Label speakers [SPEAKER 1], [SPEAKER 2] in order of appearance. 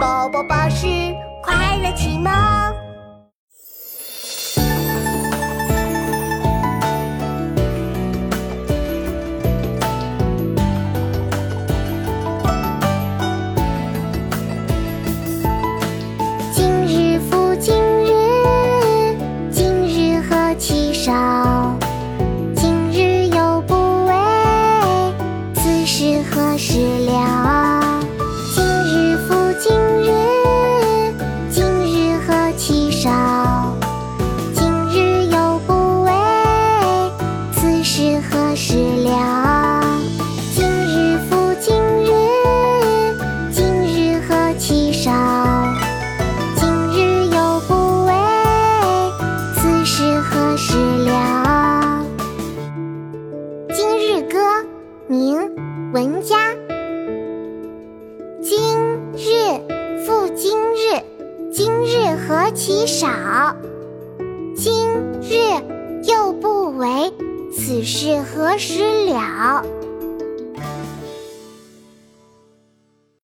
[SPEAKER 1] 宝宝巴士快乐启蒙。
[SPEAKER 2] 今日复今日，今日何其少。今日又不为，此事何时了？事了？今日复今日，今日何其少。今日又不为，此事何时了？
[SPEAKER 1] 今日歌，明·文嘉。今日复今日，今日何其少。此事何时了？